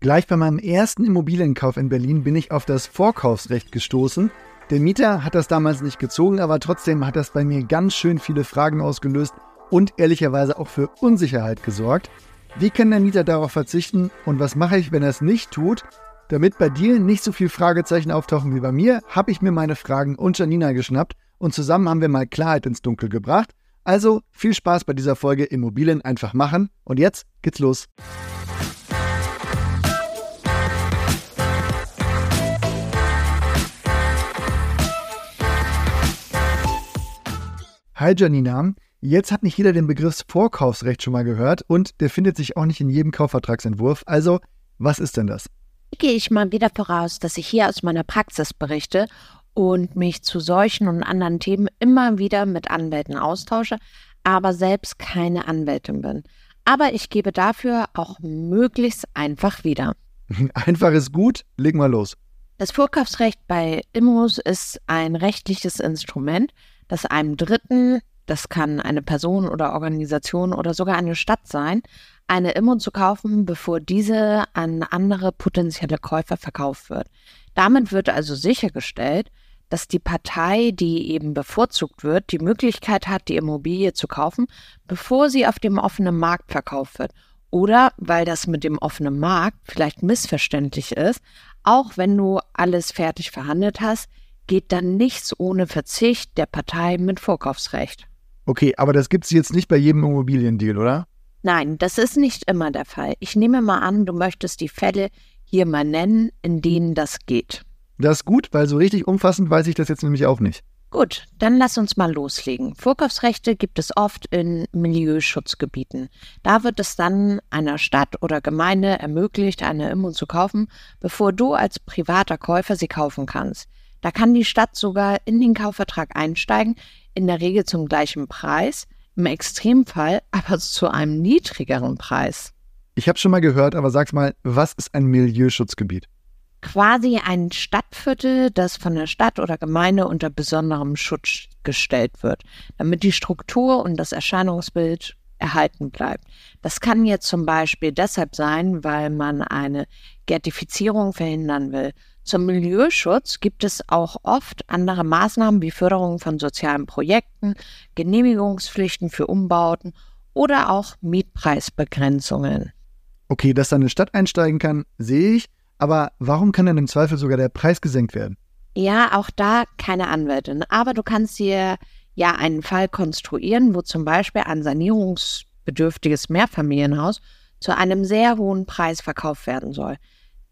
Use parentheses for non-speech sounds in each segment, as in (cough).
Gleich bei meinem ersten Immobilienkauf in Berlin bin ich auf das Vorkaufsrecht gestoßen. Der Mieter hat das damals nicht gezogen, aber trotzdem hat das bei mir ganz schön viele Fragen ausgelöst und ehrlicherweise auch für Unsicherheit gesorgt. Wie kann der Mieter darauf verzichten und was mache ich, wenn er es nicht tut? Damit bei dir nicht so viel Fragezeichen auftauchen wie bei mir, habe ich mir meine Fragen und Janina geschnappt und zusammen haben wir mal Klarheit ins Dunkel gebracht. Also viel Spaß bei dieser Folge Immobilien einfach machen und jetzt geht's los. Hi Janina, jetzt hat nicht jeder den Begriff Vorkaufsrecht schon mal gehört und der findet sich auch nicht in jedem Kaufvertragsentwurf. Also, was ist denn das? Gehe ich mal wieder voraus, dass ich hier aus meiner Praxis berichte und mich zu solchen und anderen Themen immer wieder mit Anwälten austausche, aber selbst keine Anwältin bin. Aber ich gebe dafür auch möglichst einfach wieder. (laughs) Einfach ist gut, legen wir los. Das Vorkaufsrecht bei Immos ist ein rechtliches Instrument, das einem Dritten, das kann eine Person oder Organisation oder sogar eine Stadt sein, eine Immo zu kaufen, bevor diese an andere potenzielle Käufer verkauft wird. Damit wird also sichergestellt, dass die Partei, die eben bevorzugt wird, die Möglichkeit hat, die Immobilie zu kaufen, bevor sie auf dem offenen Markt verkauft wird. Oder weil das mit dem offenen Markt vielleicht missverständlich ist, auch wenn du alles fertig verhandelt hast, geht dann nichts ohne Verzicht der Partei mit Vorkaufsrecht. Okay, aber das gibt es jetzt nicht bei jedem Immobiliendeal, oder? Nein, das ist nicht immer der Fall. Ich nehme mal an, du möchtest die Fälle hier mal nennen, in denen das geht. Das ist gut, weil so richtig umfassend weiß ich das jetzt nämlich auch nicht. Gut, dann lass uns mal loslegen. Vorkaufsrechte gibt es oft in Milieuschutzgebieten. Da wird es dann einer Stadt oder Gemeinde ermöglicht, eine Immo zu kaufen, bevor du als privater Käufer sie kaufen kannst. Da kann die Stadt sogar in den Kaufvertrag einsteigen, in der Regel zum gleichen Preis, im Extremfall aber zu einem niedrigeren Preis. Ich habe schon mal gehört, aber sag's mal, was ist ein Milieuschutzgebiet? Quasi ein Stadtviertel, das von der Stadt oder Gemeinde unter besonderem Schutz gestellt wird, damit die Struktur und das Erscheinungsbild erhalten bleibt. Das kann jetzt zum Beispiel deshalb sein, weil man eine Gertifizierung verhindern will. Zum Milieuschutz gibt es auch oft andere Maßnahmen wie Förderung von sozialen Projekten, Genehmigungspflichten für Umbauten oder auch Mietpreisbegrenzungen. Okay, dass da eine Stadt einsteigen kann, sehe ich, aber warum kann dann im Zweifel sogar der Preis gesenkt werden? Ja, auch da keine Anwältin, aber du kannst dir ja einen Fall konstruieren, wo zum Beispiel ein sanierungsbedürftiges Mehrfamilienhaus zu einem sehr hohen Preis verkauft werden soll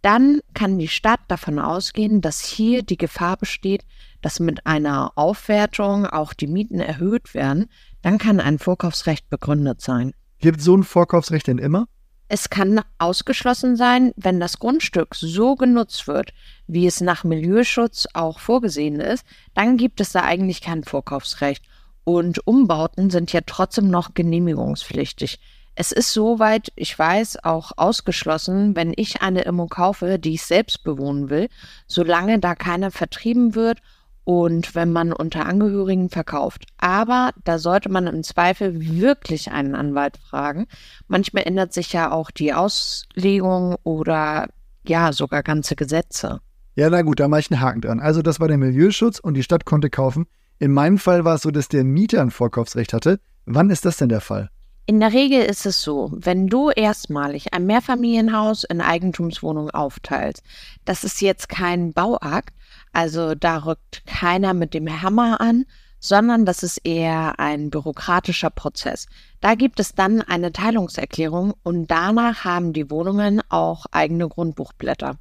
dann kann die Stadt davon ausgehen, dass hier die Gefahr besteht, dass mit einer Aufwertung auch die Mieten erhöht werden. Dann kann ein Vorkaufsrecht begründet sein. Gibt so ein Vorkaufsrecht denn immer? Es kann ausgeschlossen sein, wenn das Grundstück so genutzt wird, wie es nach Milieuschutz auch vorgesehen ist, dann gibt es da eigentlich kein Vorkaufsrecht. Und Umbauten sind ja trotzdem noch genehmigungspflichtig. Es ist soweit, ich weiß, auch ausgeschlossen, wenn ich eine Immo kaufe, die ich selbst bewohnen will, solange da keiner vertrieben wird und wenn man unter Angehörigen verkauft. Aber da sollte man im Zweifel wirklich einen Anwalt fragen. Manchmal ändert sich ja auch die Auslegung oder ja, sogar ganze Gesetze. Ja, na gut, da mache ich einen Haken dran. Also das war der Milieuschutz und die Stadt konnte kaufen. In meinem Fall war es so, dass der Mieter ein Vorkaufsrecht hatte. Wann ist das denn der Fall? In der Regel ist es so, wenn du erstmalig ein Mehrfamilienhaus in Eigentumswohnung aufteilst, das ist jetzt kein Bauakt, also da rückt keiner mit dem Hammer an, sondern das ist eher ein bürokratischer Prozess. Da gibt es dann eine Teilungserklärung und danach haben die Wohnungen auch eigene Grundbuchblätter.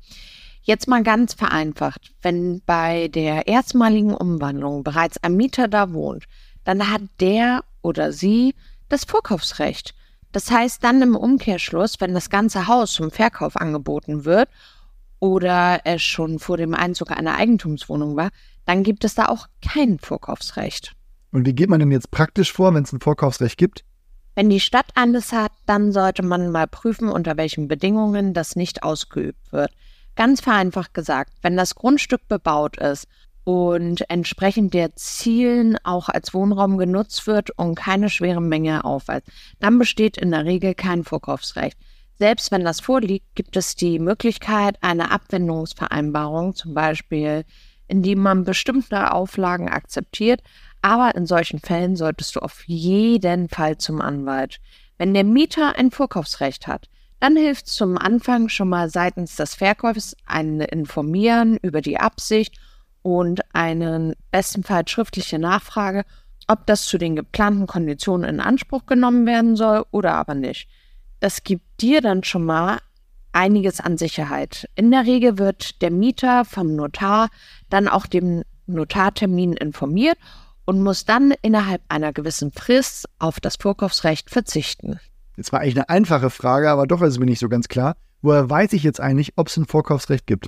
Jetzt mal ganz vereinfacht, wenn bei der erstmaligen Umwandlung bereits ein Mieter da wohnt, dann hat der oder sie das Vorkaufsrecht. Das heißt dann im Umkehrschluss, wenn das ganze Haus zum Verkauf angeboten wird oder es schon vor dem Einzug einer Eigentumswohnung war, dann gibt es da auch kein Vorkaufsrecht. Und wie geht man denn jetzt praktisch vor, wenn es ein Vorkaufsrecht gibt? Wenn die Stadt eines hat, dann sollte man mal prüfen, unter welchen Bedingungen das nicht ausgeübt wird. Ganz vereinfacht gesagt, wenn das Grundstück bebaut ist und entsprechend der Zielen auch als Wohnraum genutzt wird und keine schwere Menge aufweist, dann besteht in der Regel kein Vorkaufsrecht. Selbst wenn das vorliegt, gibt es die Möglichkeit einer Abwendungsvereinbarung, zum Beispiel, indem man bestimmte Auflagen akzeptiert. Aber in solchen Fällen solltest du auf jeden Fall zum Anwalt. Wenn der Mieter ein Vorkaufsrecht hat, dann hilft zum Anfang schon mal seitens des Verkäufers ein Informieren über die Absicht und eine bestenfalls schriftliche Nachfrage, ob das zu den geplanten Konditionen in Anspruch genommen werden soll oder aber nicht. Das gibt dir dann schon mal einiges an Sicherheit. In der Regel wird der Mieter vom Notar dann auch dem Notartermin informiert und muss dann innerhalb einer gewissen Frist auf das Vorkaufsrecht verzichten. Jetzt war eigentlich eine einfache Frage, aber doch ist mir nicht so ganz klar. Woher weiß ich jetzt eigentlich, ob es ein Vorkaufsrecht gibt?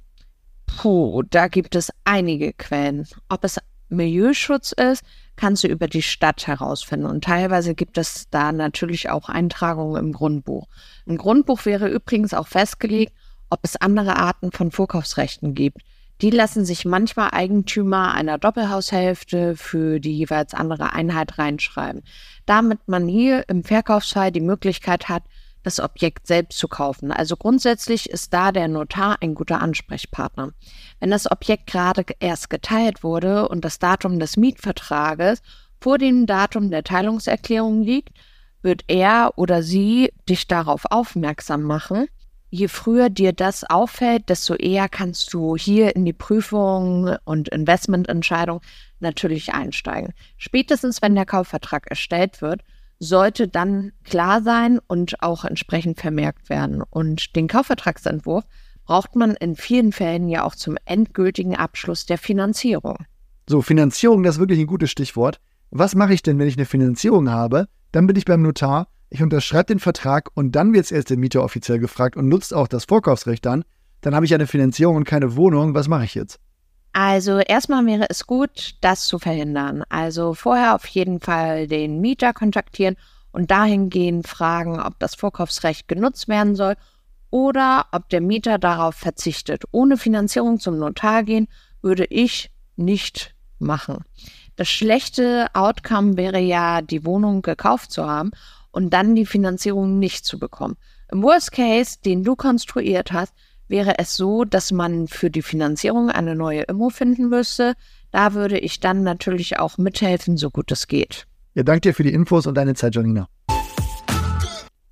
Puh, da gibt es einige Quellen. Ob es Milieuschutz ist, kannst du über die Stadt herausfinden. Und teilweise gibt es da natürlich auch Eintragungen im Grundbuch. Im Grundbuch wäre übrigens auch festgelegt, ob es andere Arten von Vorkaufsrechten gibt. Die lassen sich manchmal Eigentümer einer Doppelhaushälfte für die jeweils andere Einheit reinschreiben, damit man hier im Verkaufsfall die Möglichkeit hat, das Objekt selbst zu kaufen. Also grundsätzlich ist da der Notar ein guter Ansprechpartner. Wenn das Objekt gerade erst geteilt wurde und das Datum des Mietvertrages vor dem Datum der Teilungserklärung liegt, wird er oder sie dich darauf aufmerksam machen je früher dir das auffällt, desto eher kannst du hier in die Prüfung und Investmententscheidung natürlich einsteigen. Spätestens, wenn der Kaufvertrag erstellt wird, sollte dann klar sein und auch entsprechend vermerkt werden. Und den Kaufvertragsentwurf braucht man in vielen Fällen ja auch zum endgültigen Abschluss der Finanzierung. So, Finanzierung, das ist wirklich ein gutes Stichwort. Was mache ich denn, wenn ich eine Finanzierung habe? Dann bin ich beim Notar ich unterschreibe den Vertrag und dann wird es erst der Mieter offiziell gefragt und nutzt auch das Vorkaufsrecht dann, dann habe ich eine Finanzierung und keine Wohnung. Was mache ich jetzt? Also erstmal wäre es gut, das zu verhindern. Also vorher auf jeden Fall den Mieter kontaktieren und dahingehend fragen, ob das Vorkaufsrecht genutzt werden soll oder ob der Mieter darauf verzichtet. Ohne Finanzierung zum Notar gehen würde ich nicht machen. Das schlechte Outcome wäre ja, die Wohnung gekauft zu haben und dann die Finanzierung nicht zu bekommen. Im Worst Case, den du konstruiert hast, wäre es so, dass man für die Finanzierung eine neue Immo finden müsste. Da würde ich dann natürlich auch mithelfen, so gut es geht. Ja, danke dir für die Infos und deine Zeit, Janina.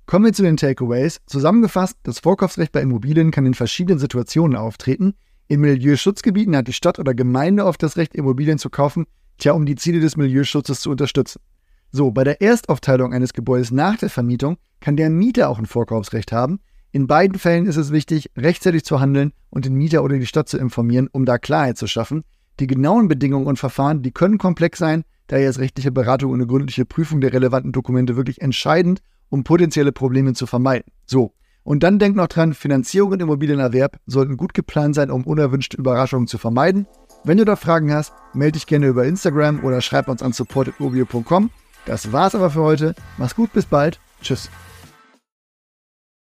Kommen wir zu den Takeaways. Zusammengefasst, das Vorkaufsrecht bei Immobilien kann in verschiedenen Situationen auftreten. In Milieuschutzgebieten hat die Stadt oder Gemeinde oft das Recht, Immobilien zu kaufen, tja, um die Ziele des Milieuschutzes zu unterstützen. So, bei der Erstaufteilung eines Gebäudes nach der Vermietung kann der Mieter auch ein Vorkaufsrecht haben. In beiden Fällen ist es wichtig, rechtzeitig zu handeln und den Mieter oder die Stadt zu informieren, um da Klarheit zu schaffen. Die genauen Bedingungen und Verfahren, die können komplex sein, daher ist rechtliche Beratung und eine gründliche Prüfung der relevanten Dokumente wirklich entscheidend, um potenzielle Probleme zu vermeiden. So, und dann denkt noch dran, Finanzierung und Immobilienerwerb sollten gut geplant sein, um unerwünschte Überraschungen zu vermeiden. Wenn du da Fragen hast, melde dich gerne über Instagram oder schreib uns an support.mobil.com. Das war's aber für heute. Mach's gut, bis bald. Tschüss.